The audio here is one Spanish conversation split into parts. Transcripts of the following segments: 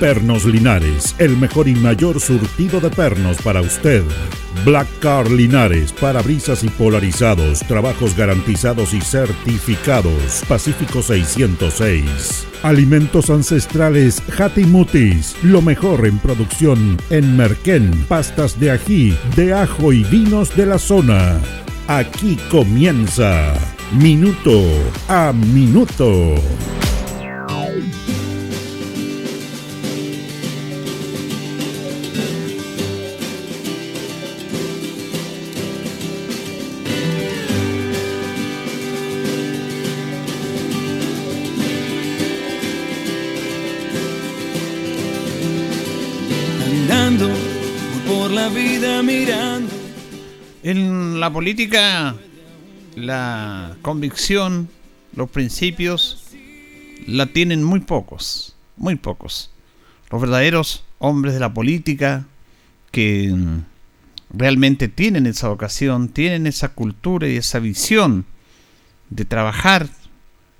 Pernos Linares, el mejor y mayor surtido de pernos para usted. Black Car Linares, parabrisas y polarizados, trabajos garantizados y certificados. Pacífico 606. Alimentos ancestrales Hatimutis, lo mejor en producción en Merquén, pastas de ají, de ajo y vinos de la zona. Aquí comienza Minuto a Minuto. Política, la convicción, los principios, la tienen muy pocos, muy pocos. Los verdaderos hombres de la política que realmente tienen esa vocación, tienen esa cultura y esa visión de trabajar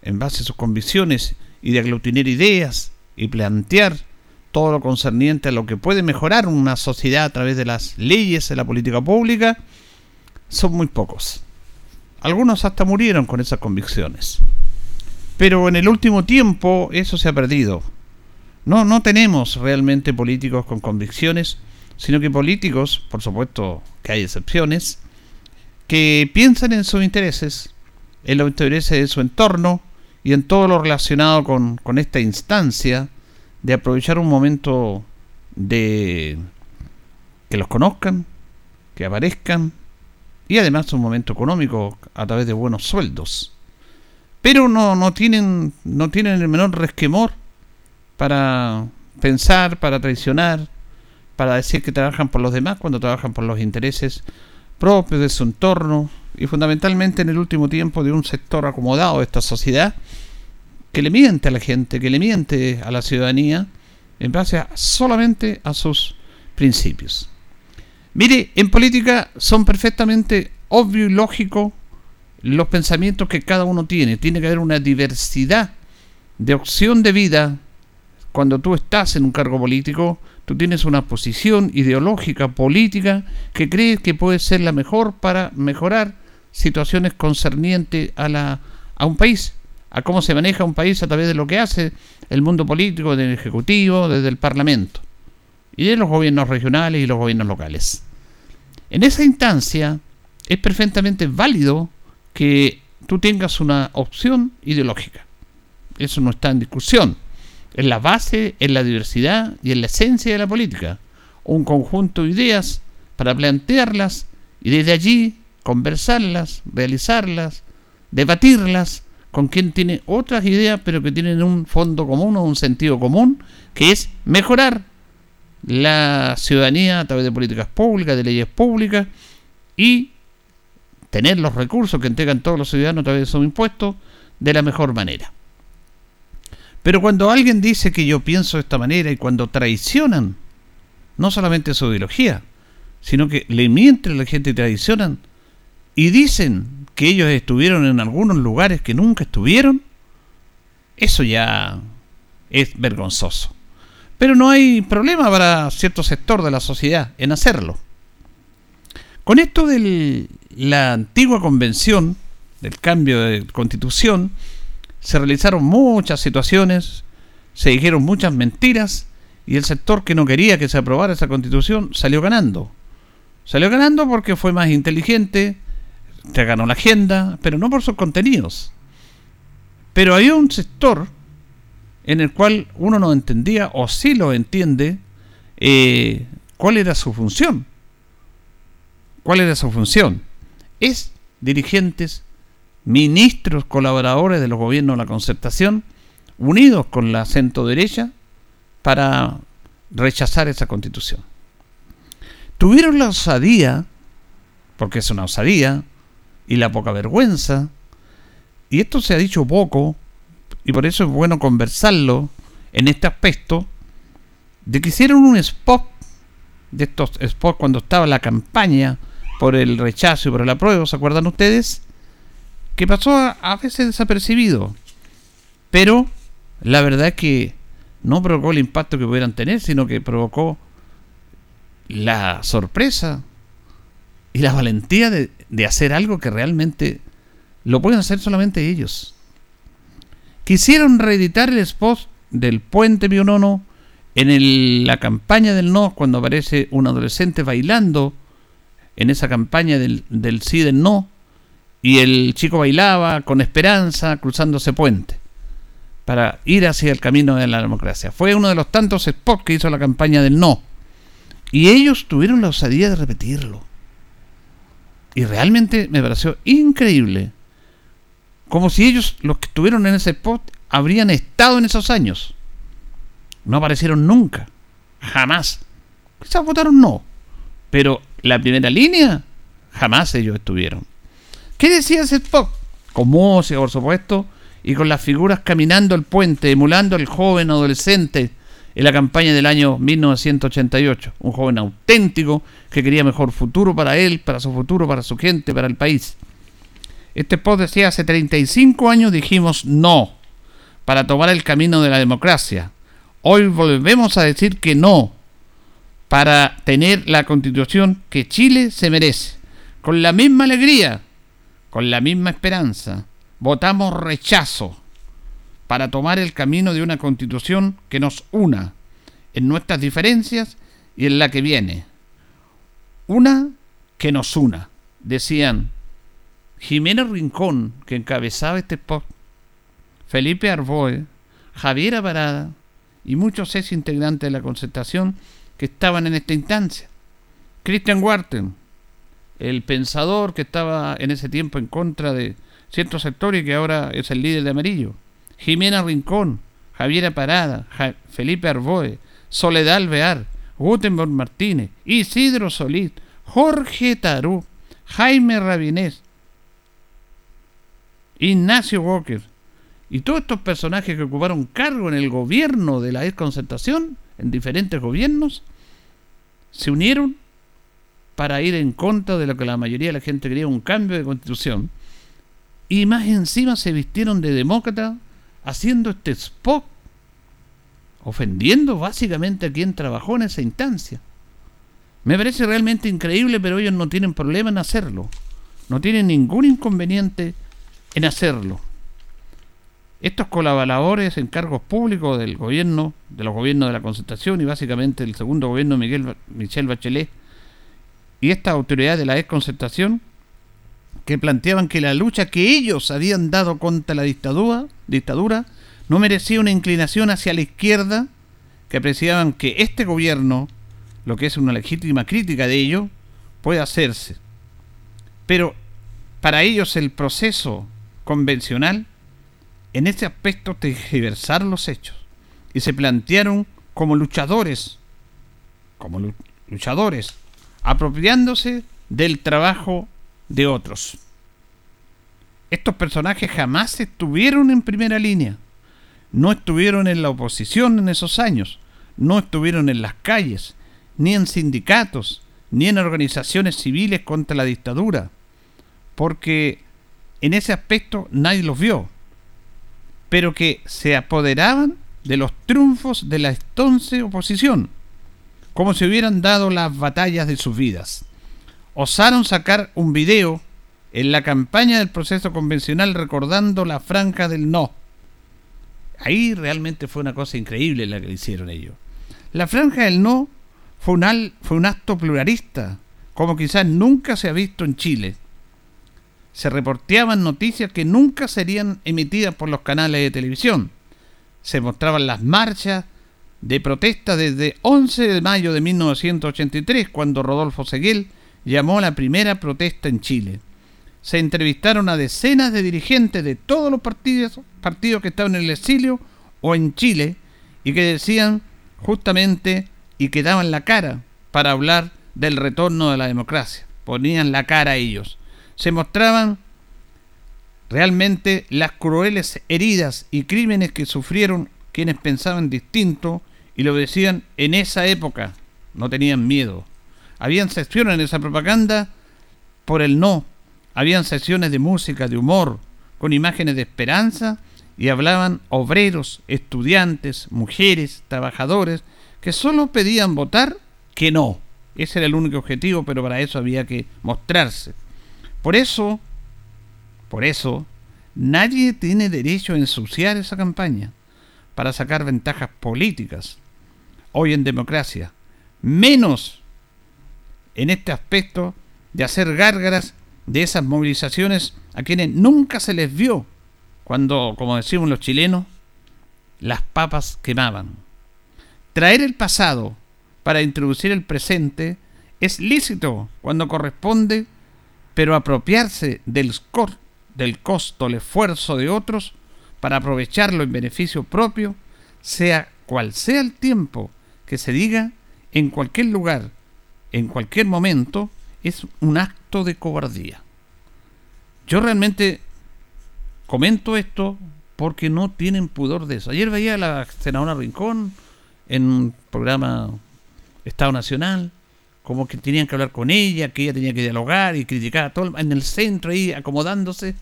en base a sus convicciones y de aglutinar ideas y plantear todo lo concerniente a lo que puede mejorar una sociedad a través de las leyes de la política pública, son muy pocos. Algunos hasta murieron con esas convicciones. Pero en el último tiempo eso se ha perdido. No, no tenemos realmente políticos con convicciones, sino que políticos, por supuesto que hay excepciones, que piensan en sus intereses, en los intereses de su entorno y en todo lo relacionado con, con esta instancia de aprovechar un momento de que los conozcan, que aparezcan, y además un momento económico a través de buenos sueldos. Pero no, no, tienen, no tienen el menor resquemor para pensar, para traicionar, para decir que trabajan por los demás cuando trabajan por los intereses propios de su entorno y fundamentalmente en el último tiempo de un sector acomodado de esta sociedad que le miente a la gente, que le miente a la ciudadanía en base solamente a sus principios. Mire, en política son perfectamente obvio y lógico los pensamientos que cada uno tiene. Tiene que haber una diversidad de opción de vida. Cuando tú estás en un cargo político, tú tienes una posición ideológica, política, que crees que puede ser la mejor para mejorar situaciones concernientes a, la, a un país, a cómo se maneja un país a través de lo que hace el mundo político, del Ejecutivo, desde el Parlamento y de los gobiernos regionales y los gobiernos locales. En esa instancia es perfectamente válido que tú tengas una opción ideológica. Eso no está en discusión. Es la base, en la diversidad y en la esencia de la política. Un conjunto de ideas para plantearlas y desde allí conversarlas, realizarlas, debatirlas con quien tiene otras ideas pero que tienen un fondo común o un sentido común, que es mejorar la ciudadanía a través de políticas públicas, de leyes públicas y tener los recursos que entregan todos los ciudadanos a través de sus impuestos de la mejor manera. Pero cuando alguien dice que yo pienso de esta manera y cuando traicionan no solamente su ideología, sino que le mienten a la gente y traicionan y dicen que ellos estuvieron en algunos lugares que nunca estuvieron, eso ya es vergonzoso. Pero no hay problema para cierto sector de la sociedad en hacerlo. Con esto de la antigua convención, del cambio de constitución, se realizaron muchas situaciones, se dijeron muchas mentiras y el sector que no quería que se aprobara esa constitución salió ganando. Salió ganando porque fue más inteligente, se ganó la agenda, pero no por sus contenidos. Pero hay un sector en el cual uno no entendía, o sí lo entiende, eh, cuál era su función. ¿Cuál era su función? Es dirigentes, ministros, colaboradores de los gobiernos de la concertación, unidos con la centro derecha para rechazar esa constitución. tuvieron la osadía, porque es una osadía, y la poca vergüenza, y esto se ha dicho poco, y por eso es bueno conversarlo en este aspecto, de que hicieron un spot, de estos spots cuando estaba la campaña por el rechazo y por el apruebo, ¿se acuerdan ustedes? Que pasó a, veces desapercibido, pero la verdad es que no provocó el impacto que pudieran tener, sino que provocó la sorpresa y la valentía de, hacer algo que realmente lo pueden hacer solamente ellos. Quisieron reeditar el spot del puente Pionono en la campaña del no, cuando aparece un adolescente bailando en esa campaña del, del sí del no, y el chico bailaba con esperanza cruzando ese puente para ir hacia el camino de la democracia. Fue uno de los tantos spots que hizo la campaña del no. Y ellos tuvieron la osadía de repetirlo. Y realmente me pareció increíble. Como si ellos, los que estuvieron en ese spot, habrían estado en esos años. No aparecieron nunca. Jamás. Quizás votaron no. Pero la primera línea, jamás ellos estuvieron. ¿Qué decía ese spot? Con música, por supuesto, y con las figuras caminando el puente, emulando al joven adolescente en la campaña del año 1988. Un joven auténtico que quería mejor futuro para él, para su futuro, para su gente, para el país. Este post decía, hace 35 años dijimos no para tomar el camino de la democracia. Hoy volvemos a decir que no para tener la constitución que Chile se merece. Con la misma alegría, con la misma esperanza votamos rechazo para tomar el camino de una constitución que nos una en nuestras diferencias y en la que viene. Una que nos una, decían Jimena Rincón, que encabezaba este post, Felipe Arboe, Javier Parada y muchos ex integrantes de la concertación que estaban en esta instancia. Christian Warten, el pensador que estaba en ese tiempo en contra de cierto sector y que ahora es el líder de Amarillo. Jimena Rincón, Javiera Parada, Felipe Arboe, Soledad Alvear, Gutenberg Martínez, Isidro Solís, Jorge Tarú, Jaime Rabinés, Ignacio Walker y todos estos personajes que ocuparon cargo en el gobierno de la desconcertación, en diferentes gobiernos, se unieron para ir en contra de lo que la mayoría de la gente quería, un cambio de constitución y más encima se vistieron de demócrata haciendo este spot, ofendiendo básicamente a quien trabajó en esa instancia. Me parece realmente increíble, pero ellos no tienen problema en hacerlo. No tienen ningún inconveniente en hacerlo. Estos colaboradores en cargos públicos del gobierno, de los gobiernos de la concentración y básicamente del segundo gobierno Miguel, Michel Bachelet y esta autoridad de la desconcertación que planteaban que la lucha que ellos habían dado contra la dictadura, dictadura no merecía una inclinación hacia la izquierda, que apreciaban que este gobierno, lo que es una legítima crítica de ello, puede hacerse. Pero para ellos el proceso convencional, en este aspecto, tergiversar los hechos. Y se plantearon como luchadores, como luchadores, apropiándose del trabajo de otros. Estos personajes jamás estuvieron en primera línea, no estuvieron en la oposición en esos años, no estuvieron en las calles, ni en sindicatos, ni en organizaciones civiles contra la dictadura, porque en ese aspecto nadie los vio, pero que se apoderaban de los triunfos de la entonces oposición, como si hubieran dado las batallas de sus vidas osaron sacar un video en la campaña del proceso convencional recordando la franja del no. Ahí realmente fue una cosa increíble la que hicieron ellos. La franja del no fue un, fue un acto pluralista, como quizás nunca se ha visto en Chile. Se reporteaban noticias que nunca serían emitidas por los canales de televisión. Se mostraban las marchas de protesta desde 11 de mayo de 1983, cuando Rodolfo Seguel llamó la primera protesta en Chile. Se entrevistaron a decenas de dirigentes de todos los partidos, partidos que estaban en el exilio o en Chile y que decían justamente y que daban la cara para hablar del retorno de la democracia. Ponían la cara a ellos. Se mostraban realmente las crueles heridas y crímenes que sufrieron quienes pensaban distinto y lo decían en esa época. No tenían miedo. Habían sesiones en esa propaganda por el no. Habían sesiones de música, de humor, con imágenes de esperanza y hablaban obreros, estudiantes, mujeres, trabajadores, que solo pedían votar que no. Ese era el único objetivo, pero para eso había que mostrarse. Por eso, por eso, nadie tiene derecho a ensuciar esa campaña para sacar ventajas políticas. Hoy en democracia, menos en este aspecto de hacer gárgaras de esas movilizaciones a quienes nunca se les vio cuando, como decimos los chilenos, las papas quemaban. Traer el pasado para introducir el presente es lícito cuando corresponde, pero apropiarse del, del costo, el esfuerzo de otros para aprovecharlo en beneficio propio, sea cual sea el tiempo que se diga, en cualquier lugar, en cualquier momento, es un acto de cobardía. Yo realmente comento esto porque no tienen pudor de eso. Ayer veía la senadora Rincón en un programa Estado Nacional, como que tenían que hablar con ella, que ella tenía que dialogar y criticar a todo en el centro ahí acomodándose.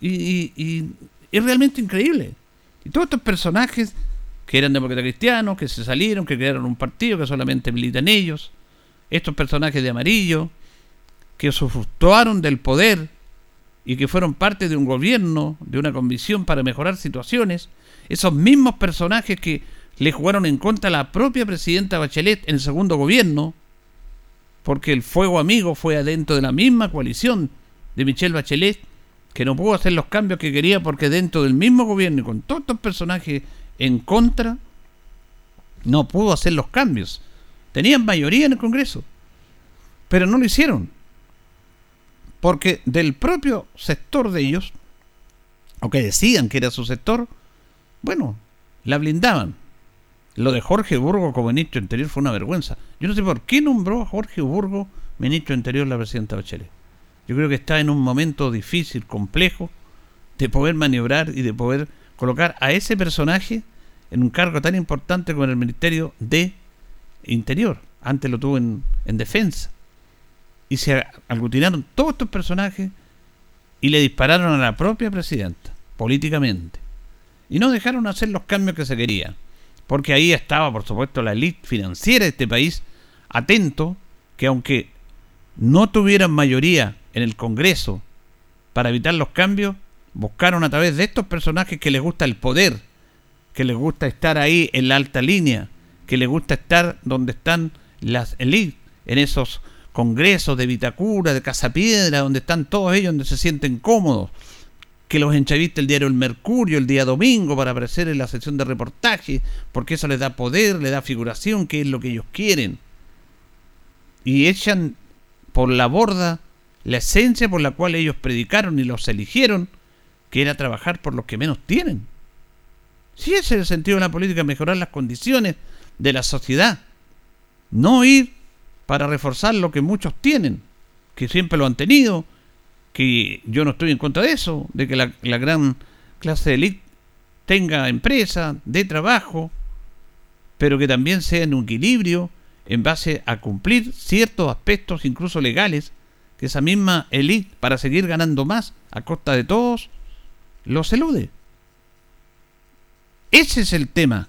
Y, es realmente increíble. Y todos estos personajes que eran demócratas cristianos, que se salieron, que crearon un partido que solamente militan ellos, estos personajes de amarillo, que se del poder y que fueron parte de un gobierno, de una convicción para mejorar situaciones, esos mismos personajes que le jugaron en contra a la propia presidenta Bachelet en el segundo gobierno, porque el fuego amigo fue adentro de la misma coalición de Michelle Bachelet, que no pudo hacer los cambios que quería porque dentro del mismo gobierno y con todos estos personajes en contra, no pudo hacer los cambios. Tenían mayoría en el Congreso, pero no lo hicieron. Porque del propio sector de ellos, o que decían que era su sector, bueno, la blindaban. Lo de Jorge Burgo como ministro interior fue una vergüenza. Yo no sé por qué nombró a Jorge Burgo ministro interior la presidenta Bachelet. Yo creo que está en un momento difícil, complejo, de poder maniobrar y de poder colocar a ese personaje en un cargo tan importante como el Ministerio de Interior. Antes lo tuvo en, en defensa y se aglutinaron todos estos personajes y le dispararon a la propia presidenta, políticamente. Y no dejaron hacer los cambios que se querían. Porque ahí estaba, por supuesto, la élite financiera de este país, atento que aunque no tuvieran mayoría en el Congreso para evitar los cambios, buscaron a través de estos personajes que les gusta el poder, que les gusta estar ahí en la alta línea, que les gusta estar donde están las élites, en esos congresos de Vitacura, de Casapiedra, donde están todos ellos, donde se sienten cómodos, que los enchaviste el diario El Mercurio el día domingo para aparecer en la sección de reportaje, porque eso les da poder, les da figuración, que es lo que ellos quieren. Y echan por la borda la esencia por la cual ellos predicaron y los eligieron, que era trabajar por los que menos tienen. Si ese es el sentido de la política, mejorar las condiciones de la sociedad, no ir para reforzar lo que muchos tienen, que siempre lo han tenido, que yo no estoy en contra de eso, de que la, gran clase de élite tenga empresa, de trabajo, pero que también sea en un equilibrio en base a cumplir ciertos aspectos, incluso legales, que esa misma élite, para seguir ganando más a costa de todos, los elude. Ese es el tema,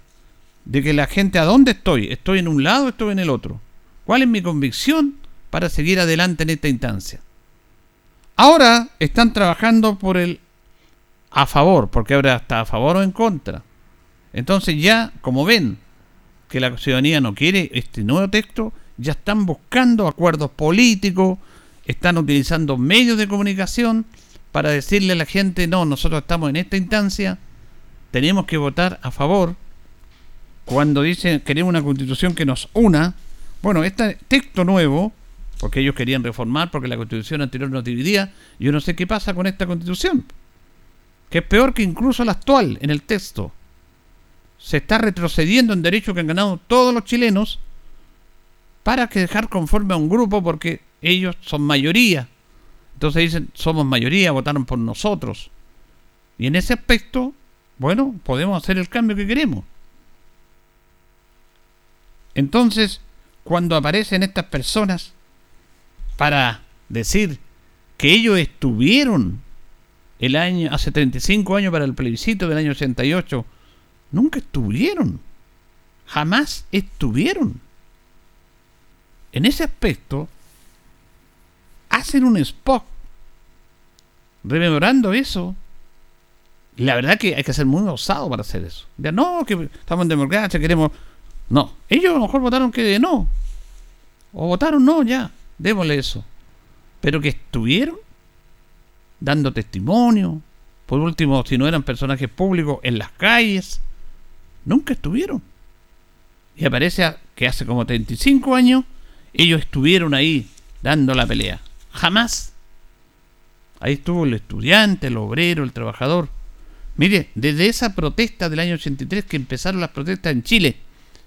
de que la gente, ¿a dónde estoy? ¿Estoy en un lado estoy en el otro? ¿Cuál es mi convicción para seguir adelante en esta instancia? Ahora están trabajando por el a favor, porque ahora está a favor o en contra. Entonces ya, como ven que la ciudadanía no quiere este nuevo texto, ya están buscando acuerdos políticos, están utilizando medios de comunicación para decirle a la gente, no, nosotros estamos en esta instancia, tenemos que votar a favor. Cuando dicen queremos una constitución que nos una, bueno, este texto nuevo, porque ellos querían reformar, porque la constitución anterior nos dividía, yo no sé qué pasa con esta constitución, que es peor que incluso la actual en el texto. Se está retrocediendo en derechos que han ganado todos los chilenos para que dejar conforme a un grupo porque ellos son mayoría. Entonces dicen, somos mayoría, votaron por nosotros. Y en ese aspecto, bueno, podemos hacer el cambio que queremos. Entonces, cuando aparecen estas personas para decir que ellos estuvieron el año hace 35 años para el plebiscito del año 88, nunca estuvieron. Jamás estuvieron. En ese aspecto, hacen un spot rememorando eso. la verdad que hay que ser muy osado para hacer eso. Ya no, que estamos en democracia, queremos. No, ellos a lo mejor votaron que no. O votaron no, ya, démosle eso. Pero que estuvieron dando testimonio. Por último, si no eran personajes públicos, en las calles. Nunca estuvieron. Y aparece que hace como 35 años ellos estuvieron ahí dando la pelea. Jamás. Ahí estuvo el estudiante, el obrero, el trabajador. Mire, desde esa protesta del año 83 que empezaron las protestas en Chile,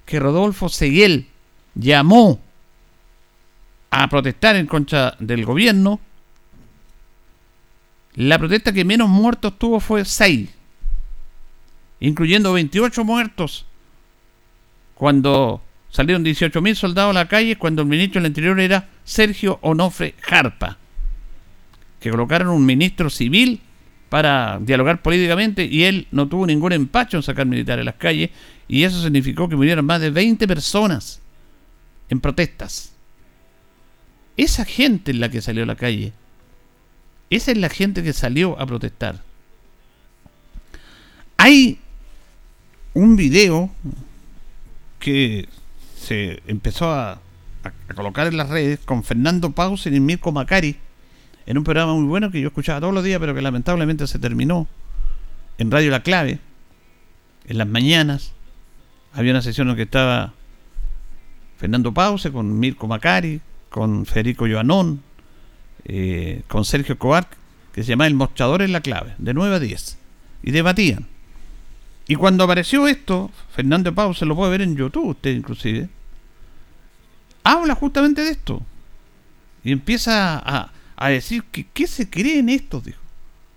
que Rodolfo Seguel llamó a protestar en contra del gobierno, la protesta que menos muertos tuvo fue 6, incluyendo 28 muertos cuando salieron 18.000 soldados a la calle, cuando el ministro del Interior era Sergio Onofre Jarpa, que colocaron un ministro civil para dialogar políticamente y él no tuvo ningún empacho en sacar militares a las calles y eso significó que murieron más de 20 personas en protestas. Esa gente es la que salió a la calle. Esa es la gente que salió a protestar. Hay un video que se empezó a, colocar en las redes con Fernando Paus y Mirko Macari en un programa muy bueno que yo escuchaba todos los días, pero que lamentablemente se terminó en Radio La Clave, en las mañanas. Había una sesión en que estaba Fernando Pause con Mirko Macari, con Federico Joanón, eh, con Sergio Cobar, que se llama El Mostrador en la Clave, de 9 a 10. Y debatían. Y cuando apareció esto, Fernando Pau se lo puede ver en YouTube, usted inclusive, habla justamente de esto. Y empieza a, a decir que qué se cree en esto, dijo.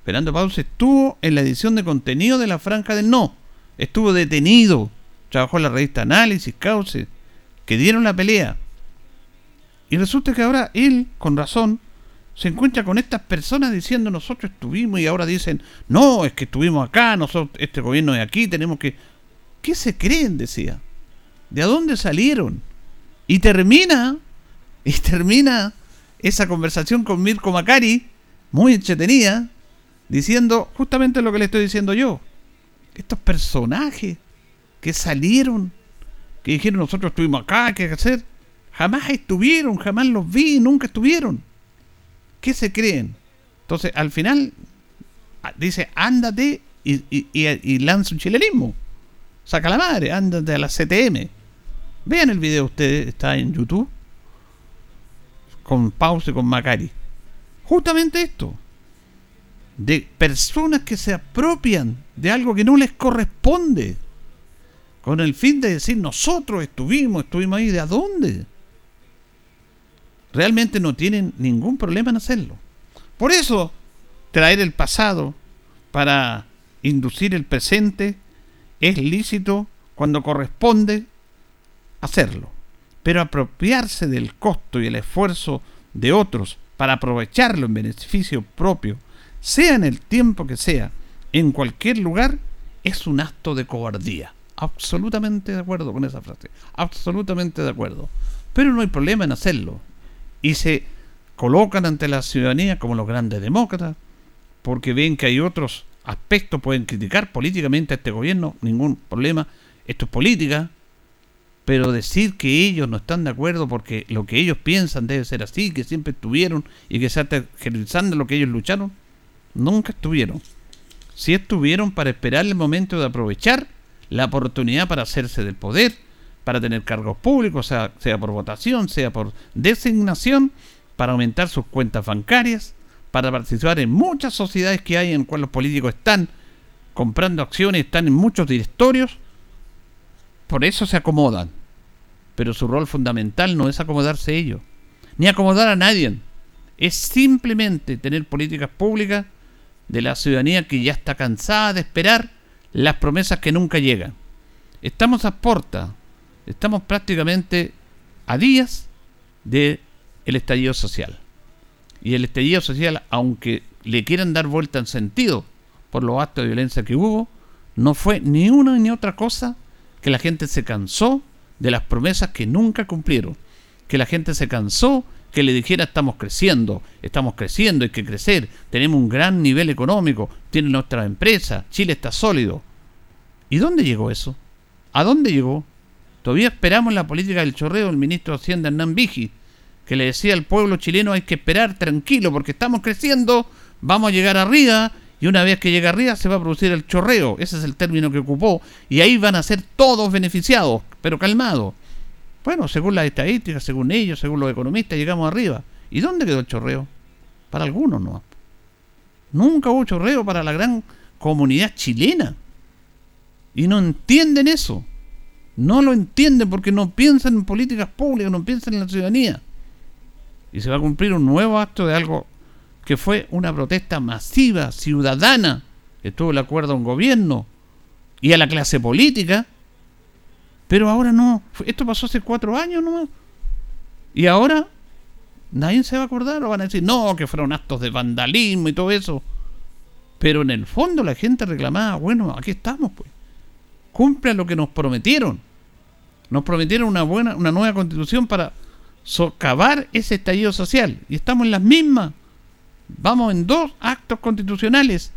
Fernando Pause estuvo en la edición de contenido de la Franja del No. Estuvo detenido. Trabajó en la revista Análisis, Cauce, que dieron la pelea. Y resulta que ahora él, con razón, se encuentra con estas personas diciendo nosotros estuvimos y ahora dicen, no, es que estuvimos acá, nosotros, este gobierno de aquí, tenemos que... ¿Qué se creen? decía. ¿De dónde salieron? Y termina, y termina esa conversación con Mirko Macari, muy entretenida, diciendo justamente lo que le estoy diciendo yo. Estos personajes que salieron, que dijeron nosotros estuvimos acá, ¿qué hay que hacer? Jamás estuvieron, jamás los vi, nunca estuvieron. ¿Qué se creen? Entonces, al final, dice, ándate y, y, lanza un chilenismo. Saca la madre, ándate a la CTM. Vean el video ustedes, está en YouTube con Pause, con Macari. Justamente esto. De personas que se apropian de algo que no les corresponde. Con el fin de decir, nosotros estuvimos, estuvimos ahí. ¿De dónde? Realmente no tienen ningún problema en hacerlo. Por eso, traer el pasado para inducir el presente es lícito cuando corresponde hacerlo pero apropiarse del costo y el esfuerzo de otros para aprovecharlo en beneficio propio, sea en el tiempo que sea, en cualquier lugar, es un acto de cobardía. Absolutamente de acuerdo con esa frase. Absolutamente de acuerdo. Pero no hay problema en hacerlo. Y se colocan ante la ciudadanía como los grandes demócratas, porque ven que hay otros aspectos, pueden criticar políticamente a este gobierno, ningún problema. Esto es política, pero decir que ellos no están de acuerdo porque lo que ellos piensan debe ser así, que siempre estuvieron y que se generalizando lo que ellos lucharon, nunca estuvieron. Sí estuvieron para esperar el momento de aprovechar la oportunidad para hacerse del poder, para tener cargos públicos, sea, por votación, sea por designación, para aumentar sus cuentas bancarias, para participar en muchas sociedades que hay en cuales los políticos están comprando acciones, están en muchos directorios, por eso se acomodan pero su rol fundamental no es acomodarse ellos, ni acomodar a nadie. Es simplemente tener políticas públicas de la ciudadanía que ya está cansada de esperar las promesas que nunca llegan. Estamos a porta, estamos prácticamente a días del el estallido social. Y el estallido social, aunque le quieran dar vuelta en sentido por los actos de violencia que hubo, no fue ni una ni otra cosa que la gente se cansó de las promesas que nunca cumplieron. Que la gente se cansó que le dijera estamos creciendo, estamos creciendo, hay que crecer, tenemos un gran nivel económico, tiene nuestra empresa, Chile está sólido. ¿Y dónde llegó eso? ¿A dónde llegó? Todavía esperamos la política del chorreo del ministro de Hacienda Hernán Vigi, que le decía al pueblo chileno hay que esperar tranquilo porque estamos creciendo, vamos a llegar arriba y una vez que llega arriba se va a producir el chorreo, ese es el término que ocupó, y ahí van a ser todos beneficiados, pero calmados. Bueno, según las estadísticas, según ellos, según los economistas, llegamos arriba. ¿Y dónde quedó el chorreo? Para algunos no. Nunca hubo chorreo para la gran comunidad chilena. Y no entienden eso. No lo entienden porque no piensan en políticas públicas, no piensan en la ciudadanía. Y se va a cumplir un nuevo acto de algo que fue una protesta masiva, ciudadana, que tuvo el acuerdo a un gobierno y a la clase política, pero ahora no. Esto pasó hace cuatro años nomás. Y ahora nadie se va a acordar o van a decir, no, que fueron actos de vandalismo y todo eso. Pero en el fondo la gente reclamaba, bueno, aquí estamos, pues. Cumple lo que nos prometieron. Nos prometieron una buena, una nueva constitución para socavar ese estallido social. Y estamos en las mismas. Vamos en dos actos constitucionales.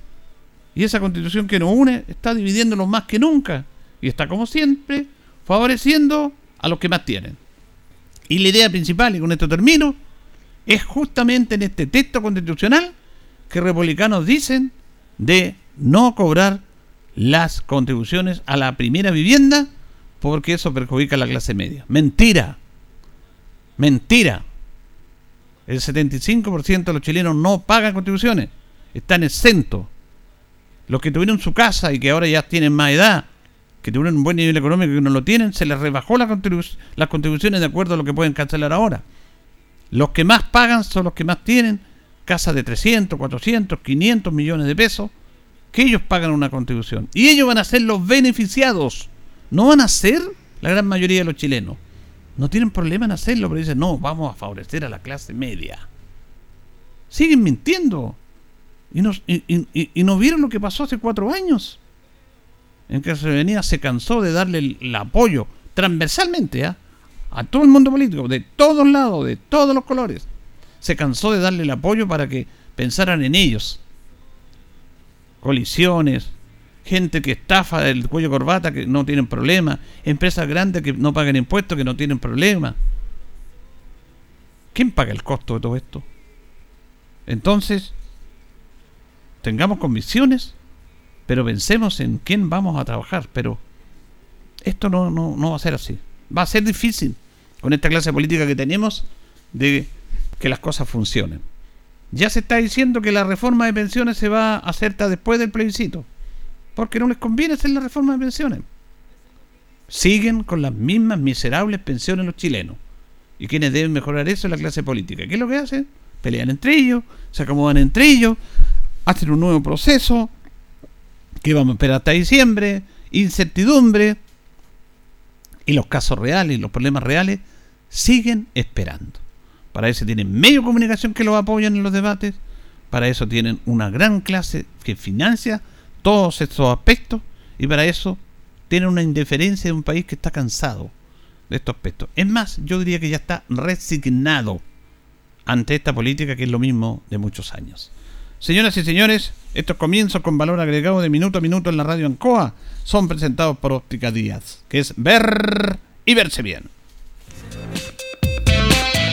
Y esa constitución que nos une está dividiéndonos más que nunca. Y está como siempre favoreciendo a los que más tienen. Y la idea principal, y con esto termino, es justamente en este texto constitucional que republicanos dicen de no cobrar las contribuciones a la primera vivienda porque eso perjudica a la clase media. Mentira. Mentira. El 75% de los chilenos no pagan contribuciones, están exentos. Los que tuvieron su casa y que ahora ya tienen más edad, que tuvieron un buen nivel económico y que no lo tienen, se les rebajó las contribuciones de acuerdo a lo que pueden cancelar ahora. Los que más pagan son los que más tienen casas de 300, 400, 500 millones de pesos, que ellos pagan una contribución. Y ellos van a ser los beneficiados, no van a ser la gran mayoría de los chilenos. No tienen problema en hacerlo, pero dicen, no, vamos a favorecer a la clase media. Siguen mintiendo. Y no, y, no vieron lo que pasó hace cuatro años. En que venía se cansó de darle el, apoyo transversalmente ¿ah? a todo el mundo político, de todos lados, de todos los colores. Se cansó de darle el apoyo para que pensaran en ellos. Colisiones, gente que estafa del cuello corbata que no tienen problema, empresas grandes que no pagan impuestos que no tienen problema. ¿Quién paga el costo de todo esto? Entonces, tengamos convicciones, pero pensemos en quién vamos a trabajar. Pero esto no, no, no va a ser así. Va a ser difícil con esta clase política que tenemos de que las cosas funcionen. Ya se está diciendo que la reforma de pensiones se va a hacer después del plebiscito porque no les conviene hacer la reforma de pensiones. Siguen con las mismas miserables pensiones los chilenos. Y quienes deben mejorar eso es la clase política. ¿Qué es lo que hacen? Pelean entre ellos, se acomodan entre ellos, hacen un nuevo proceso, que vamos a esperar hasta diciembre, incertidumbre, y los casos reales los problemas reales siguen esperando. Para eso tienen medio de comunicación que los apoyan en los debates, para eso tienen una gran clase que financia todos estos aspectos y para eso tiene una indiferencia de un país que está cansado de estos aspectos. Es más, yo diría que ya está resignado ante esta política que es lo mismo de muchos años. Señoras y señores, estos comienzos con valor agregado de minuto a minuto en la radio Ancoa son presentados por Óptica Díaz, que es ver y verse bien.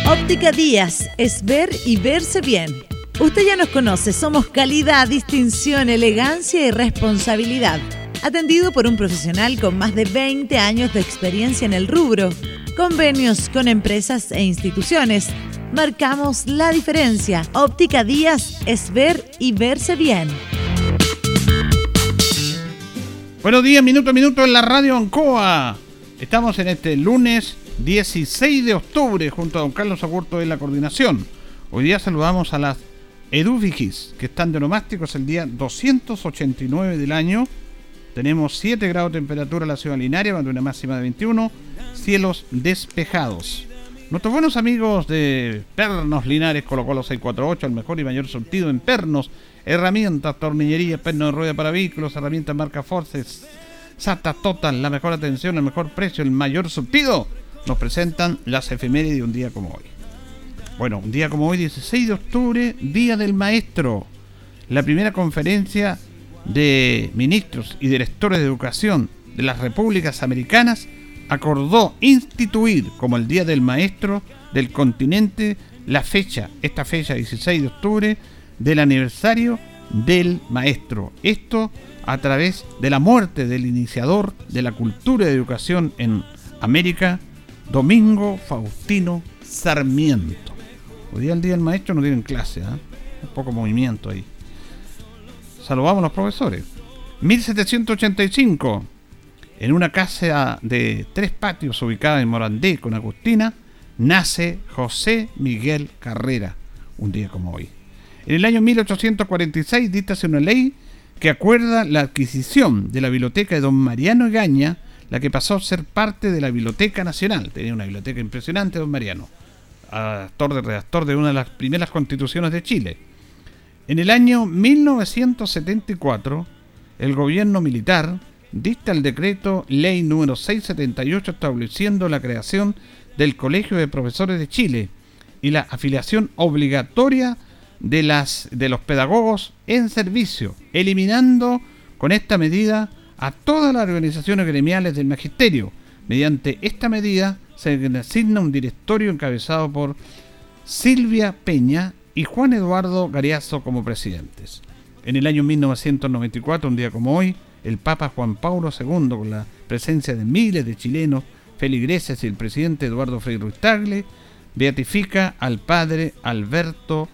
Óptica Díaz es ver y verse bien Usted ya nos conoce, somos calidad, distinción, elegancia y responsabilidad. Atendido por un profesional con más de 20 años de experiencia en el rubro, convenios con empresas e instituciones. Marcamos la diferencia. Óptica Díaz es ver y verse bien. Buenos días, minuto a minuto en la radio Ancoa. Estamos en este lunes 16 de octubre, junto a don Carlos Agurto en la coordinación. Hoy día saludamos a las Eduvigis, que están de nomásticos el día 289 del año. Tenemos 7 grados de temperatura en la ciudad linaria, con una máxima de 21, cielos despejados. Nuestros buenos amigos de Pernos Linares colocó los 648, el mejor y mayor surtido en pernos, herramientas, tornillería, perno de rueda para vehículos, herramientas marca Forces, Sata Total, la mejor atención, el mejor precio, el mayor surtido. Nos presentan las efemérides de un día como hoy. Bueno, un día como hoy, 16 de octubre, Día del Maestro. La primera conferencia de ministros y directores de educación de las repúblicas americanas acordó instituir como el Día del Maestro del continente la fecha, esta fecha 16 de octubre, del aniversario del maestro. Esto a través de la muerte del iniciador de la cultura de educación en América, Domingo Faustino Sarmiento. Hoy día el Día del Maestro no tienen clase, un poco movimiento ahí. Saludamos a los profesores. 1785 en una casa de tres patios ubicada en Morandé con Agustina, nace José Miguel Carrera, un día como hoy. En el año 1846 dictase una ley que acuerda la adquisición de la biblioteca de don Mariano Egaña, la que pasó a ser parte de la Biblioteca Nacional. Tenía una biblioteca impresionante, don Mariano, actor de redactor de una de las primeras constituciones de Chile. En el año 1974, el gobierno militar dicta el decreto ley número 678 estableciendo la creación del Colegio de Profesores de Chile y la afiliación obligatoria de, las, de los pedagogos en servicio, eliminando con esta medida a todas las organizaciones gremiales del magisterio. Mediante esta medida se asigna un directorio encabezado por Silvia Peña y Juan Eduardo Gariazo como presidentes. En el año 1994, un día como hoy, el Papa Juan Pablo II, con la presencia de miles de chilenos, feligreses y el presidente Eduardo Frei Ruiz Tagle, beatifica al padre Alberto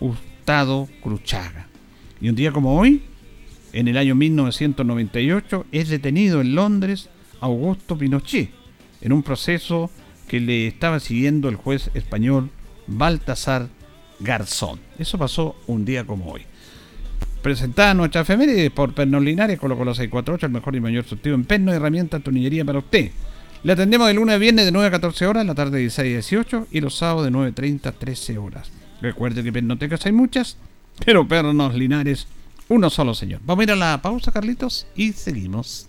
Hurtado Cruchaga. Y un día como hoy, en el año 1998, es detenido en Londres Augusto Pinochet, en un proceso que le estaba siguiendo el juez español Baltasar Garzón. Eso pasó un día como hoy. Presentada nuestra efeméride por Pernos Linares, colocó los 648, el mejor y mayor surtido en perno herramientas tornillería para usted. Le atendemos de lunes a viernes de 9 a 14 horas, la tarde de 16 a 18 y los sábados de 9.30 a 13 horas. Recuerde que pernotecas hay muchas, pero pernos Linares, uno solo señor. Vamos a ir a la pausa, Carlitos, y seguimos.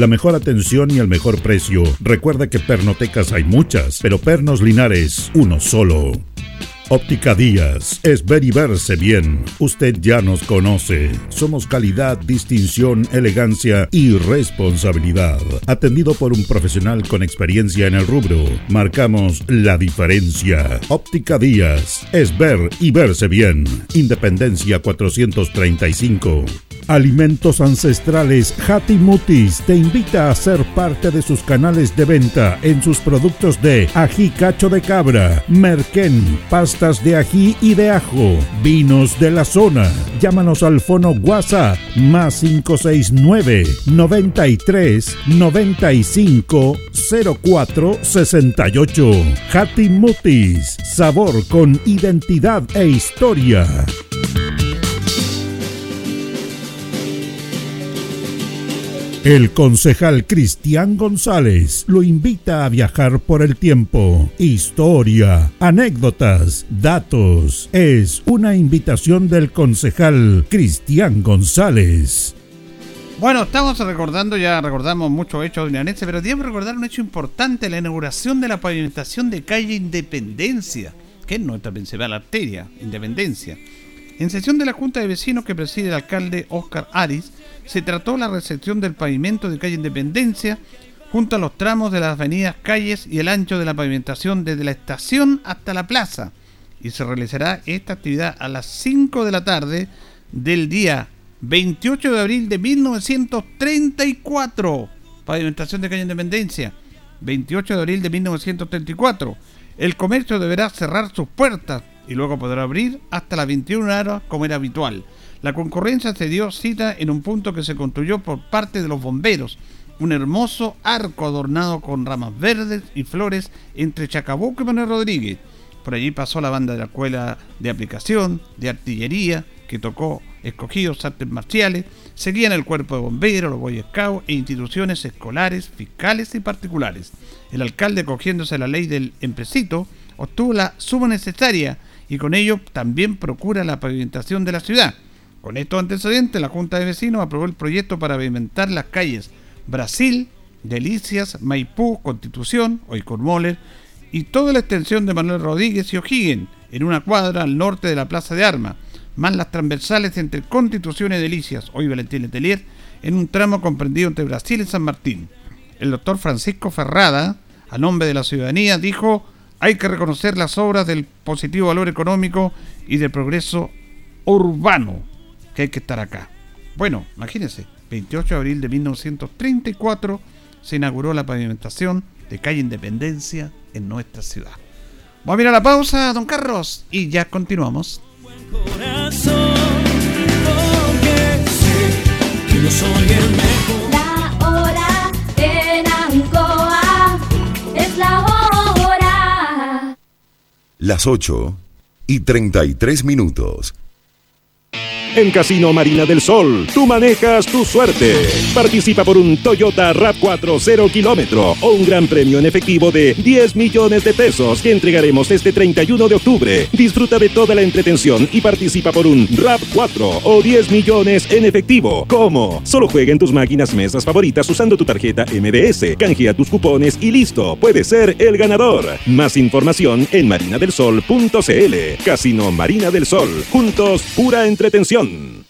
La mejor atención y el mejor precio. Recuerda que pernotecas hay muchas, pero pernos Linares, uno solo. Óptica Díaz es ver y verse bien. Usted ya nos conoce. Somos calidad, distinción, elegancia y responsabilidad. Atendido por un profesional con experiencia en el rubro, marcamos la diferencia. Óptica Díaz es ver y verse bien. Independencia 435. Alimentos Ancestrales Hatimutis te invita a ser parte de sus canales de venta en sus productos de ají cacho de cabra, merquén, de ají y de ajo, vinos de la zona. Llámanos al fono WhatsApp más 569 93 95 04 68. Hatimutis, sabor con identidad e historia. El concejal Cristian González lo invita a viajar por el tiempo. Historia, anécdotas, datos. Es una invitación del concejal Cristian González. Bueno, estamos recordando, ya recordamos muchos hechos linarenses, pero debemos recordar un hecho importante, la inauguración de la pavimentación de calle Independencia, que es nuestra principal arteria, Independencia. En sesión de la Junta de Vecinos que preside el alcalde Oscar Aris, se trató la recepción del pavimento de calle Independencia junto a los tramos de las avenidas calles y el ancho de la pavimentación desde la estación hasta la plaza. Y se realizará esta actividad a las 5 de la tarde del día 28 de abril de 1934. Pavimentación de calle Independencia. 28 de abril de 1934. El comercio deberá cerrar sus puertas y luego podrá abrir hasta las 21 horas como era habitual. La concurrencia se dio cita en un punto que se construyó por parte de los bomberos, un hermoso arco adornado con ramas verdes y flores entre Chacabuco y Manuel Rodríguez. Por allí pasó la banda de la escuela de aplicación, de artillería, que tocó escogidos artes marciales, seguían el cuerpo de bomberos, los Boy Scouts e instituciones escolares, fiscales y particulares. El alcalde, cogiéndose la ley del empecito, obtuvo la suma necesaria y con ello también procura la pavimentación de la ciudad. Con estos antecedentes, la Junta de Vecinos aprobó el proyecto para pavimentar las calles Brasil, Delicias, Maipú, Constitución, hoy Moller, y toda la extensión de Manuel Rodríguez y O'Higgins, en una cuadra al norte de la Plaza de Armas, más las transversales entre Constitución y Delicias, hoy Valentín Letelier, en un tramo comprendido entre Brasil y San Martín. El doctor Francisco Ferrada, a nombre de la ciudadanía, dijo hay que reconocer las obras del positivo valor económico y del progreso urbano que hay que estar acá. Bueno, imagínense, 28 de abril de 1934 se inauguró la pavimentación de calle Independencia en nuestra ciudad. Vamos a mirar la pausa, don Carlos, y ya continuamos. La hora en Ancoa es la hora. Las 8 y 33 minutos. En Casino Marina del Sol, tú manejas tu suerte. Participa por un Toyota RAV4 0 kilómetro o un gran premio en efectivo de 10 millones de pesos que entregaremos este 31 de octubre. Disfruta de toda la entretención y participa por un RAV4 o 10 millones en efectivo. ¿Cómo? Solo juega en tus máquinas mesas favoritas usando tu tarjeta MDS. Canjea tus cupones y listo. Puedes ser el ganador. Más información en marinadelsol.cl. Casino Marina del Sol. Juntos, pura entretención. 발견.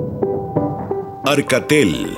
Arcatel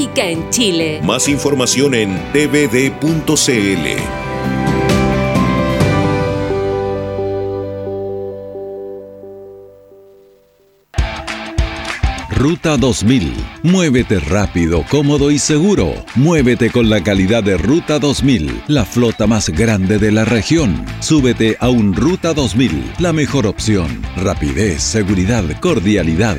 en Chile. Más información en tvd.cl. Ruta 2000. Muévete rápido, cómodo y seguro. Muévete con la calidad de Ruta 2000, la flota más grande de la región. Súbete a un Ruta 2000, la mejor opción. Rapidez, seguridad, cordialidad.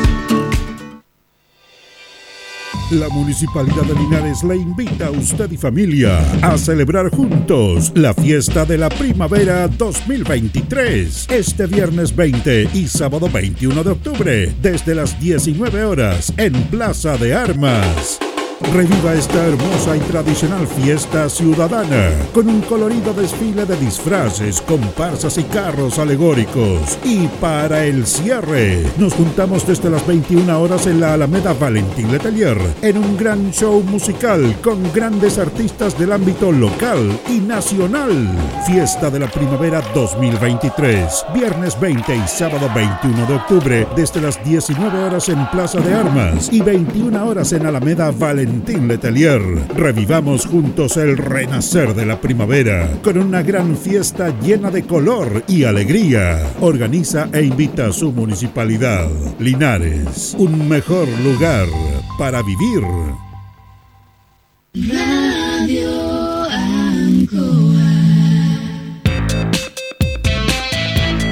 La Municipalidad de Linares le invita a usted y familia a celebrar juntos la fiesta de la primavera 2023 este viernes 20 y sábado 21 de octubre desde las 19 horas en Plaza de Armas. Reviva esta hermosa y tradicional fiesta ciudadana con un colorido desfile de disfraces, comparsas y carros alegóricos. Y para el cierre, nos juntamos desde las 21 horas en la Alameda Valentín Letelier en un gran show musical con grandes artistas del ámbito local y nacional. Fiesta de la Primavera 2023, viernes 20 y sábado 21 de octubre desde las 19 horas en Plaza de Armas y 21 horas en Alameda Valentín Letelier. Revivamos juntos el renacer de la primavera con una gran fiesta llena de color y alegría. Organiza e invita a su municipalidad. Linares, un mejor lugar para vivir.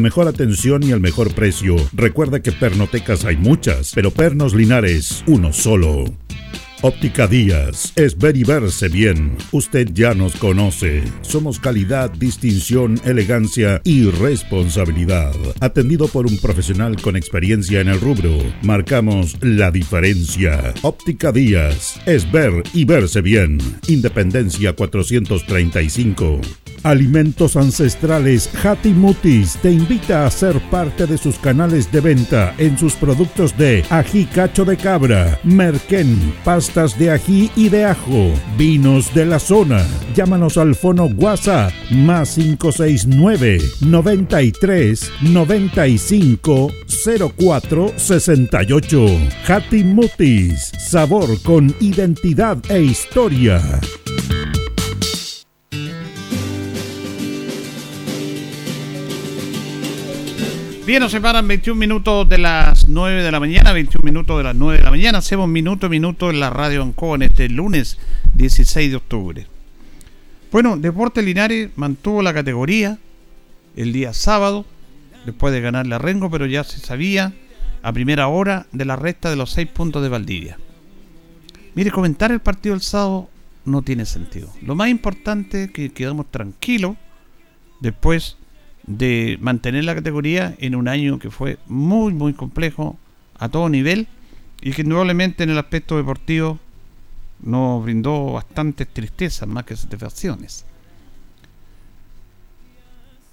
Mejor atención y el mejor precio. Recuerda que pernotecas hay muchas, pero Pernos Linares, uno solo. Óptica Díaz, es ver y verse bien. Usted ya nos conoce. Somos calidad, distinción, elegancia y responsabilidad. Atendido por un profesional con experiencia en el rubro, marcamos la diferencia. Óptica Díaz, es ver y verse bien. Independencia 435. Alimentos Ancestrales Hatimutis te invita a ser parte de sus canales de venta en sus productos de ají cacho de cabra, merquén, de ají y de ajo, vinos de la zona. Llámanos al fono WhatsApp más 569 93 95 04 68. Hatimutis, sabor con identidad e historia. Bien, nos separan 21 minutos de las 9 de la mañana, 21 minutos de las 9 de la mañana. Hacemos minuto a minuto en la radio Ancoa en este lunes 16 de octubre. Bueno, Deportes Linares mantuvo la categoría el día sábado, después de ganarle a Rengo, pero ya se sabía a primera hora de la resta de los 6 puntos de Valdivia. Mire, comentar el partido del sábado no tiene sentido. Lo más importante es que quedamos tranquilos después de mantener la categoría en un año que fue muy muy complejo a todo nivel y que indudablemente en el aspecto deportivo nos brindó bastantes tristezas más que satisfacciones.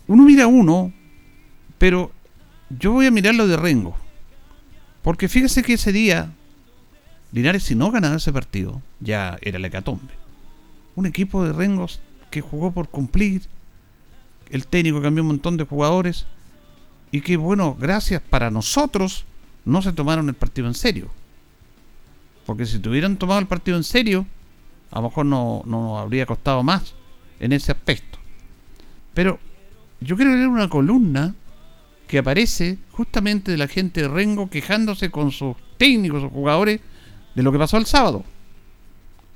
Uno mira uno, pero yo voy a mirar lo de Rengo. Porque fíjese que ese día, Linares si no ganaba ese partido, ya era la hecatombe. Un equipo de Rengos que jugó por cumplir, el técnico cambió un montón de jugadores y que bueno, gracias para nosotros no se tomaron el partido en serio. Porque si tuvieran tomado el partido en serio, a lo mejor no, nos habría costado más en ese aspecto. Pero yo quiero leer una columna que aparece justamente de la gente de Rengo quejándose con sus técnicos o jugadores de lo que pasó el sábado.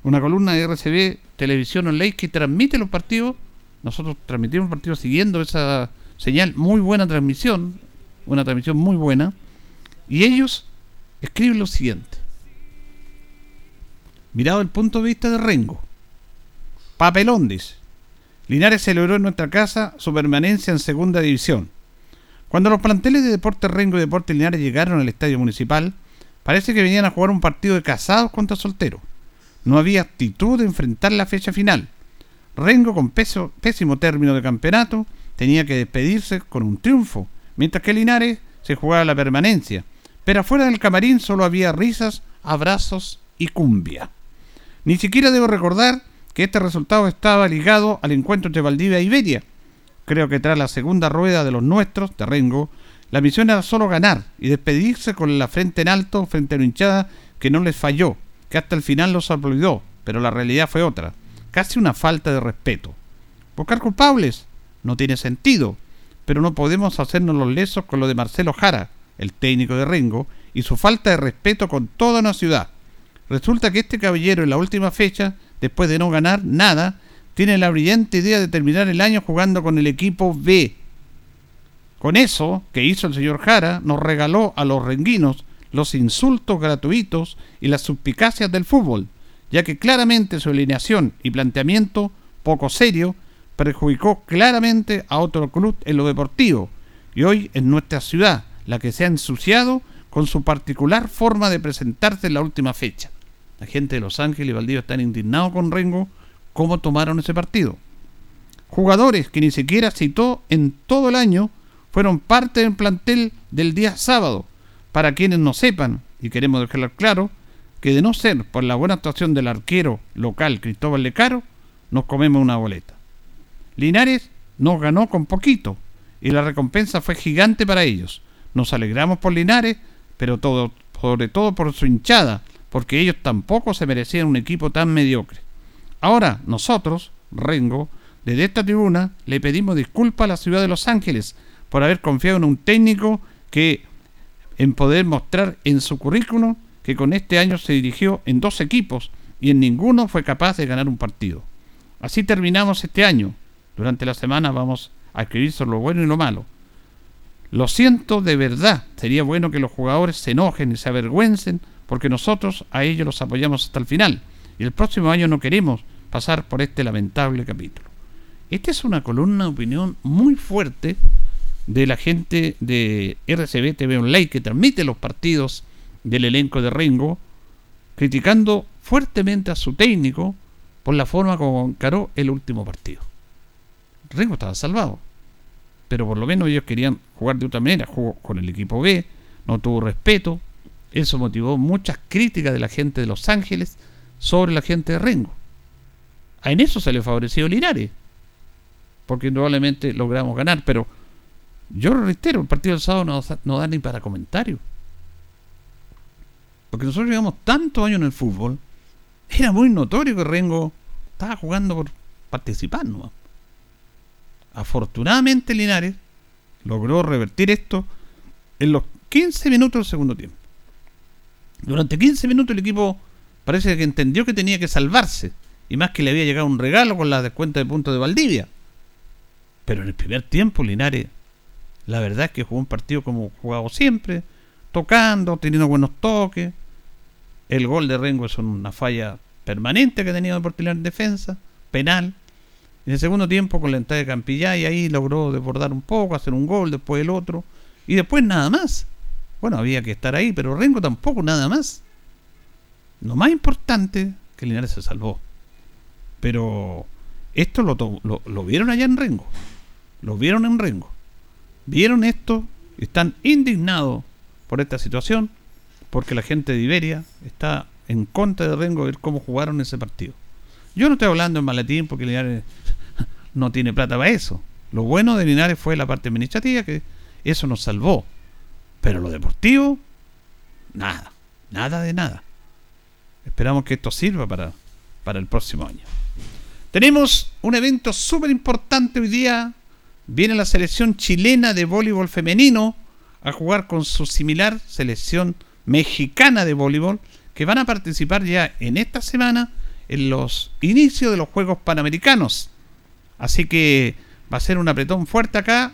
Una columna de RCB Televisión Online que transmite los partidos nosotros transmitimos partido siguiendo esa señal, muy buena transmisión, una transmisión muy buena, y ellos escriben lo siguiente. Mirado el punto de vista de Rengo, papelón dice, Linares celebró en nuestra casa su permanencia en segunda división. Cuando los planteles de Deporte Rengo y Deporte Linares llegaron al estadio municipal, parece que venían a jugar un partido de casados contra solteros. No había actitud de enfrentar la fecha final Rengo, con pésimo término de campeonato, tenía que despedirse con un triunfo, mientras que Linares se jugaba la permanencia. Pero afuera del camarín solo había risas, abrazos y cumbia. Ni siquiera debo recordar que este resultado estaba ligado al encuentro entre Valdivia e Iberia. Creo que tras la segunda rueda de los nuestros, de Rengo, la misión era solo ganar y despedirse con la frente en alto frente a una hinchada que no les falló, que hasta el final los aplaudió, pero la realidad fue otra casi una falta de respeto. Buscar culpables no tiene sentido, pero no podemos hacernos los lesos con lo de Marcelo Jara, el técnico de Rengo, y su falta de respeto con toda una ciudad. Resulta que este caballero en la última fecha, después de no ganar nada, tiene la brillante idea de terminar el año jugando con el equipo B. Con eso que hizo el señor Jara, nos regaló a los renguinos los insultos gratuitos y las suspicacias del fútbol ya que claramente su alineación y planteamiento poco serio perjudicó claramente a otro club en lo deportivo y hoy en nuestra ciudad, la que se ha ensuciado con su particular forma de presentarse en la última fecha. La gente de Los Ángeles y Valdivia están indignados con Rengo cómo tomaron ese partido. Jugadores que ni siquiera citó en todo el año fueron parte del plantel del día sábado. Para quienes no sepan, y queremos dejarlo claro, que de no ser por la buena actuación del arquero local Cristóbal Lecaro, nos comemos una boleta. Linares nos ganó con poquito y la recompensa fue gigante para ellos. Nos alegramos por Linares, pero sobre todo por su hinchada, porque ellos tampoco se merecían un equipo tan mediocre. Ahora, nosotros, Rengo, desde esta tribuna le pedimos disculpas a la ciudad de Los Ángeles por haber confiado en un técnico que, en poder mostrar en su currículum, que con este año se dirigió en dos equipos y en ninguno fue capaz de ganar un partido. Así terminamos este año. Durante la semana vamos a escribir sobre lo bueno y lo malo. Lo siento de verdad. Sería bueno que los jugadores se enojen y se avergüencen porque nosotros a ellos los apoyamos hasta el final. Y el próximo año no queremos pasar por este lamentable capítulo. Esta es una columna de opinión muy fuerte de la gente de RCB TV Online que transmite los partidos del elenco de Rengo, criticando fuertemente a su técnico por la forma como encaró el último partido. Rengo estaba salvado. Pero por lo menos ellos querían jugar de otra manera. Jugó con el equipo B, no tuvo respeto. Eso motivó muchas críticas de la gente de Los Ángeles sobre la gente de Rengo. En eso se le favoreció Linares. Porque indudablemente logramos ganar. Pero yo reitero, el partido del sábado no, no da ni para comentarios. Porque nosotros llevamos tantos años en el fútbol. Era muy notorio que Rengo estaba jugando por participar ¿no? Afortunadamente Linares logró revertir esto en los 15 minutos del segundo tiempo. Durante 15 minutos el equipo parece que entendió que tenía que salvarse. Y más que le había llegado un regalo con la descuenta de puntos de Valdivia. Pero en el primer tiempo Linares, la verdad es que jugó un partido como jugado siempre, tocando, teniendo buenos toques. El gol de Rengo es una falla permanente que tenido Deportivo en defensa, penal. En el segundo tiempo con la entrada de Campillá y ahí logró desbordar un poco, hacer un gol, después el otro. Y después nada más. Bueno, había que estar ahí, pero Rengo tampoco nada más. Lo más importante, que Linares se salvó. Pero esto lo, lo, vieron allá en Rengo. Lo vieron en Rengo. Vieron esto, están indignados por esta situación, porque la gente de Iberia está en contra de Rengo ver cómo jugaron ese partido. Yo no estoy hablando en maletín porque Linares no tiene plata para eso. Lo bueno de Linares fue la parte administrativa, que eso nos salvó. Pero lo deportivo, nada, nada de nada. Esperamos que esto sirva para, para el próximo año. Tenemos un evento súper importante hoy día. Viene la selección chilena de voleibol femenino a jugar con su similar selección mexicana de voleibol que van a participar ya en esta semana en los inicios de los Juegos Panamericanos. Así que va a ser un apretón fuerte acá.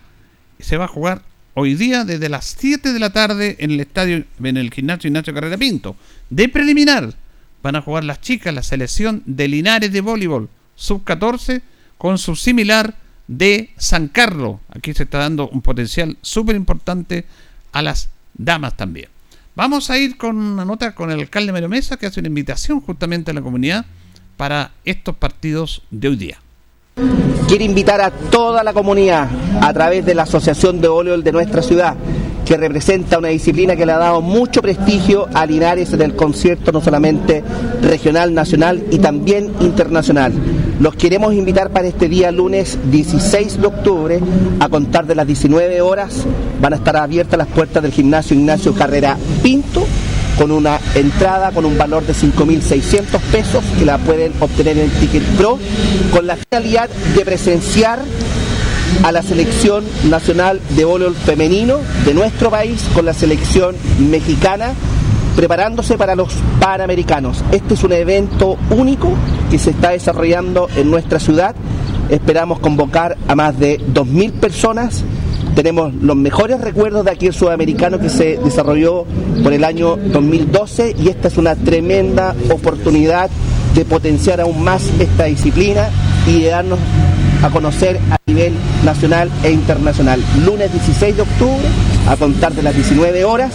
Se va a jugar hoy día desde las 7 de la tarde en el estadio, en el gimnasio Ignacio Carrera Pinto. De preliminar van a jugar las chicas, la selección de Linares de voleibol, sub 14, con su similar de San Carlos. Aquí se está dando un potencial súper importante a las damas también. Vamos a ir con una nota con el alcalde Mario que hace una invitación justamente a la comunidad para estos partidos de hoy día. Quiero invitar a toda la comunidad a través de la Asociación de Óleo de nuestra ciudad que representa una disciplina que le ha dado mucho prestigio a Linares en el concierto no solamente regional, nacional y también internacional. Los queremos invitar para este día lunes 16 de octubre a contar de las 19 horas. Van a estar abiertas las puertas del gimnasio Ignacio Carrera Pinto con una entrada con un valor de 5.600 pesos que la pueden obtener en Ticket Pro con la finalidad de presenciar a la selección nacional de voleibol femenino de nuestro país con la selección mexicana preparándose para los Panamericanos. Este es un evento único que se está desarrollando en nuestra ciudad. Esperamos convocar a más de 2.000 personas. Tenemos los mejores recuerdos de aquí el sudamericano que se desarrolló por el año 2012 y esta es una tremenda oportunidad de potenciar aún más esta disciplina y de darnos a conocer a nivel nacional e internacional. Lunes 16 de octubre, a contar de las 19 horas,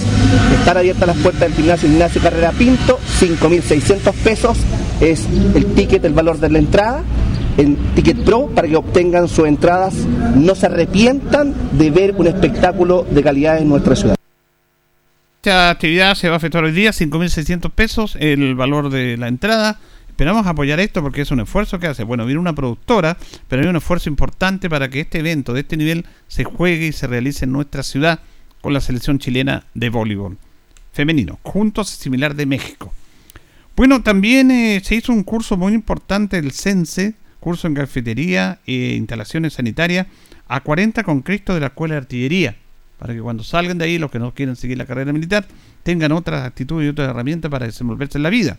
están abiertas las puertas del gimnasio Ignacio Carrera Pinto, 5.600 pesos es el ticket, el valor de la entrada en Ticket Pro para que obtengan sus entradas, no se arrepientan de ver un espectáculo de calidad en nuestra ciudad. Esta actividad se va a efectuar hoy día, 5.600 pesos el valor de la entrada. Esperamos apoyar esto porque es un esfuerzo que hace. Bueno, viene una productora, pero hay un esfuerzo importante para que este evento de este nivel se juegue y se realice en nuestra ciudad con la selección chilena de voleibol femenino, juntos similar de México. Bueno, también eh, se hizo un curso muy importante del CENSE, curso en cafetería e instalaciones sanitarias, a 40 con Cristo de la Escuela de Artillería, para que cuando salgan de ahí, los que no quieren seguir la carrera militar, tengan otras actitudes y otras herramientas para desenvolverse en la vida.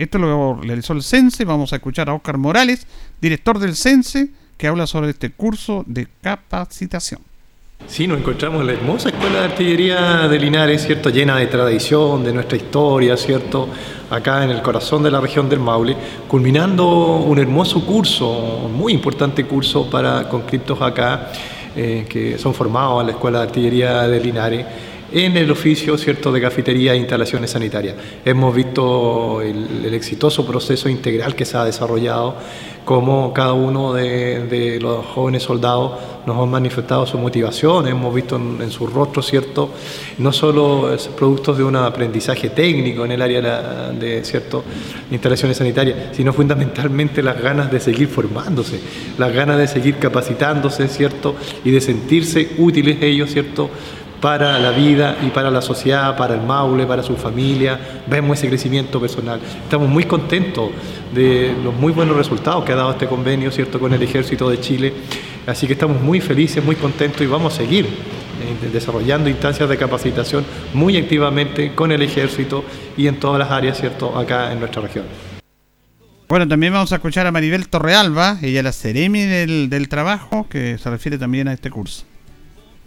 Esto lo realizó el CENSE. Vamos a escuchar a Oscar Morales, director del CENSE, que habla sobre este curso de capacitación. Sí, nos encontramos en la hermosa Escuela de Artillería de Linares, ¿cierto? Llena de tradición, de nuestra historia, ¿cierto? Acá en el corazón de la región del Maule, culminando un hermoso curso, un muy importante curso para conscriptos acá, eh, que son formados en la Escuela de Artillería de Linares en el oficio cierto de cafetería e instalaciones sanitarias. Hemos visto el, exitoso proceso integral que se ha desarrollado, como cada uno de, los jóvenes soldados nos han manifestado su motivación, hemos visto en, su rostro, ¿cierto? No solo productos de un aprendizaje técnico en el área de, ¿cierto? instalaciones sanitarias, sino fundamentalmente las ganas de seguir formándose, las ganas de seguir capacitándose, ¿cierto? Y de sentirse útiles ellos, ¿cierto? Para la vida y para la sociedad, para el Maule, para su familia. Vemos ese crecimiento personal. Estamos muy contentos de los muy buenos resultados que ha dado este convenio, ¿cierto?, con el Ejército de Chile. Así que estamos muy felices, muy contentos y vamos a seguir eh, desarrollando instancias de capacitación muy activamente con el Ejército y en todas las áreas, ¿cierto?, acá en nuestra región. Bueno, también vamos a escuchar a Maribel Torrealba, ella es la Ceremi del, del trabajo, que se refiere también a este curso.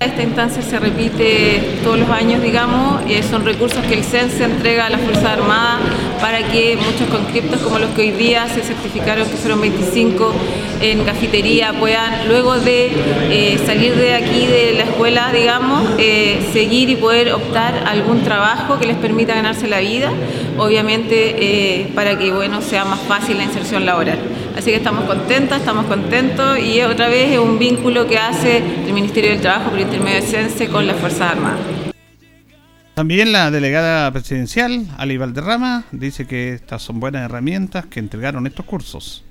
Esta instancia se repite todos los años, digamos, son recursos que el CEN se entrega a las Fuerzas Armadas para que muchos conscriptos como los que hoy día se certificaron, que fueron 25 en cafetería, puedan luego de eh, salir de aquí de la escuela, digamos, eh, seguir y poder optar algún trabajo que les permita ganarse la vida, obviamente eh, para que bueno, sea más fácil la inserción laboral. Así que estamos contentas, estamos contentos y otra vez es un vínculo que hace el Ministerio del Trabajo por intermedio de CENSE con las Fuerzas Armadas. También la delegada presidencial, Ali Valderrama, dice que estas son buenas herramientas que entregaron estos cursos.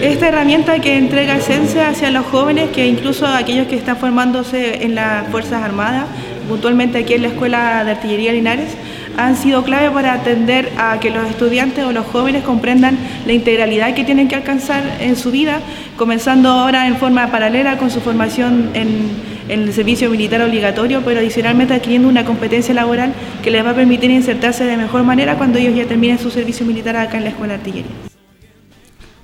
Esta herramienta que entrega el CENSE hacia los jóvenes, que incluso aquellos que están formándose en las Fuerzas Armadas, puntualmente aquí en la Escuela de Artillería Linares, han sido clave para atender a que los estudiantes o los jóvenes comprendan la integralidad que tienen que alcanzar en su vida, comenzando ahora en forma paralela con su formación en, el servicio militar obligatorio, pero adicionalmente adquiriendo una competencia laboral que les va a permitir insertarse de mejor manera cuando ellos ya terminen su servicio militar acá en la Escuela de Artillería.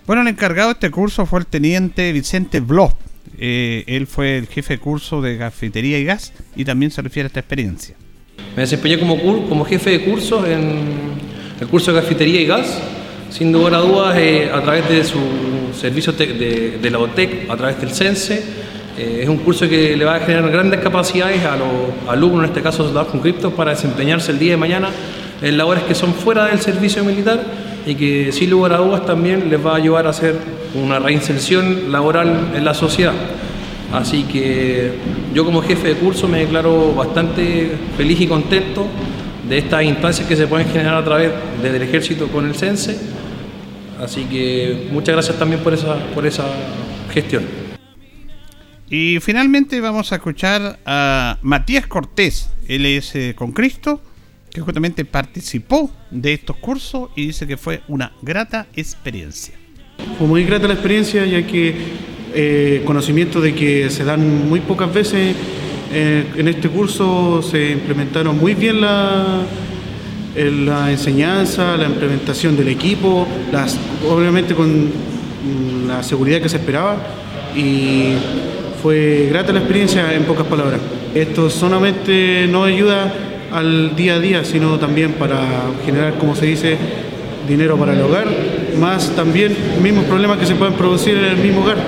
Bueno, el encargado de este curso fue el teniente Vicente Bloch. Eh, él fue el jefe de curso de cafetería y gas y también se refiere a esta experiencia. Me desempeñé como, jefe de curso en el curso de cafetería y gas, sin lugar a dudas, eh, a través de su servicio de, la OTEC, a través del CENSE. Eh, es un curso que le va a generar grandes capacidades a los alumnos, en este caso soldados con cripto, para desempeñarse el día de mañana en labores que son fuera del servicio militar y que sin lugar a dudas también les va a ayudar a hacer una reinserción laboral en la sociedad. Así que yo como jefe de curso me declaro bastante feliz y contento de estas instancias que se pueden generar a través del ejército con el CENSE. Así que muchas gracias también por esa, por esa gestión. Y finalmente vamos a escuchar a Matías Cortés, él es eh, con Cristo, que justamente participó de estos cursos y dice que fue una grata experiencia. Fue muy grata la experiencia ya que eh, conocimiento de que se dan muy pocas veces. Eh, en este curso se implementaron muy bien la, la enseñanza, la implementación del equipo, las, obviamente con la seguridad que se esperaba y fue grata la experiencia en pocas palabras. Esto solamente no ayuda al día a día, sino también para generar, como se dice, dinero para el hogar, más también mismos problemas que se pueden producir en el mismo hogar.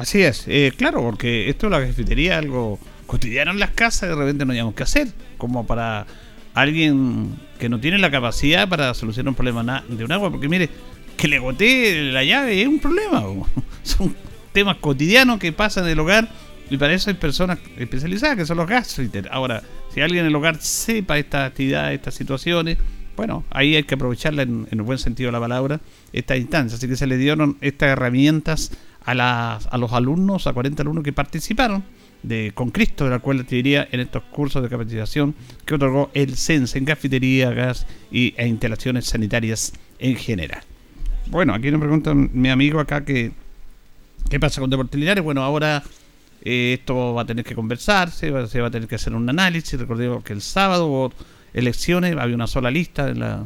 Así es, eh, claro, porque esto de la cafetería algo cotidiano en las casas, de repente no hayamos que hacer, como para alguien que no tiene la capacidad para solucionar un problema de un agua, porque mire, que le gotee la llave es un problema, son temas cotidianos que pasan en el hogar y para eso hay personas especializadas que son los gastrointers. Ahora, si alguien en el hogar sepa estas actividades, estas situaciones, bueno, ahí hay que aprovecharla en, en el buen sentido de la palabra, esta instancia. Así que se le dieron estas herramientas a, a los alumnos, a 40 alumnos que participaron de con Cristo de la cual te diría en estos cursos de capacitación que otorgó el CENSE en cafetería, gas y, e instalaciones sanitarias en general. Bueno, aquí nos pregunta mi amigo acá que qué pasa con Deportes. Bueno, ahora eh, esto va a tener que conversarse, se va a tener que hacer un análisis. Recordemos que el sábado hubo elecciones, había una sola lista en la,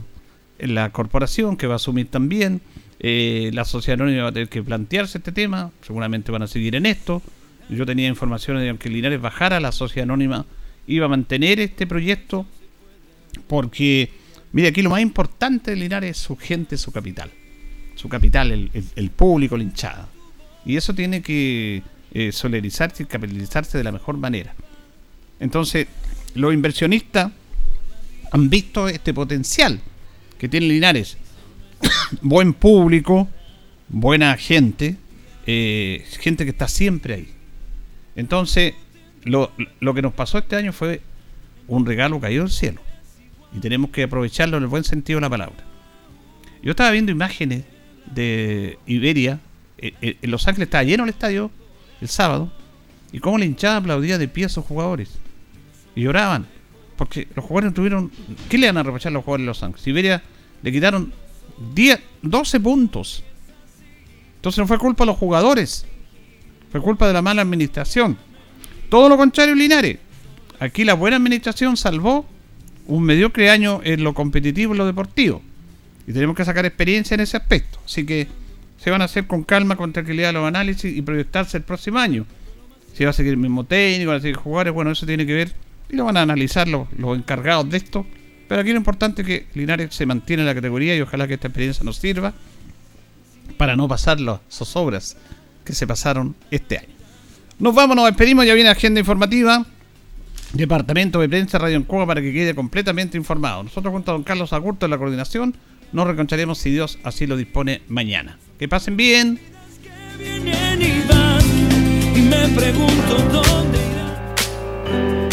en la corporación que va a asumir también. Eh, la sociedad anónima va a tener que plantearse este tema, seguramente van a seguir en esto. Yo tenía informaciones de que Linares bajara, la sociedad anónima iba a mantener este proyecto, porque, mire, aquí lo más importante de Linares es su gente, su capital. Su capital, el, público, la hinchada. Y eso tiene que eh, y capitalizarse de la mejor manera. Entonces, los inversionistas han visto este potencial que tiene Linares. Buen público, buena gente, eh, gente que está siempre ahí. Entonces, lo, lo que nos pasó este año fue un regalo caído del cielo. Y tenemos que aprovecharlo en el buen sentido de la palabra. Yo estaba viendo imágenes de Iberia. Eh, eh, en Los Ángeles estaba lleno el estadio el sábado. Y cómo la hinchada aplaudía de pie a sus jugadores. Y lloraban. Porque los jugadores tuvieron. ¿Qué le van a reprochar a los jugadores de Los Ángeles? Iberia le quitaron 10, 12 puntos. Entonces no fue culpa de los jugadores. Fue culpa de la mala administración. Todo lo contrario, Linares. Aquí la buena administración salvó un mediocre año en lo competitivo y lo deportivo. Y tenemos que sacar experiencia en ese aspecto. Así que se van a hacer con calma, con tranquilidad los análisis y proyectarse el próximo año. Si va a seguir el mismo técnico, van a seguir jugadores, bueno, eso tiene que ver y lo van a analizar los, los encargados de esto. Pero aquí lo importante es que Linares se mantiene en la categoría y ojalá que esta experiencia nos sirva para no pasar las zozobras que se pasaron este año. Nos vamos, nos despedimos, ya viene agenda informativa. Departamento de Prensa Radio Encuba para que quede completamente informado. Nosotros junto a don Carlos Agurto en la coordinación nos reconcharemos si Dios así lo dispone mañana. Que pasen bien.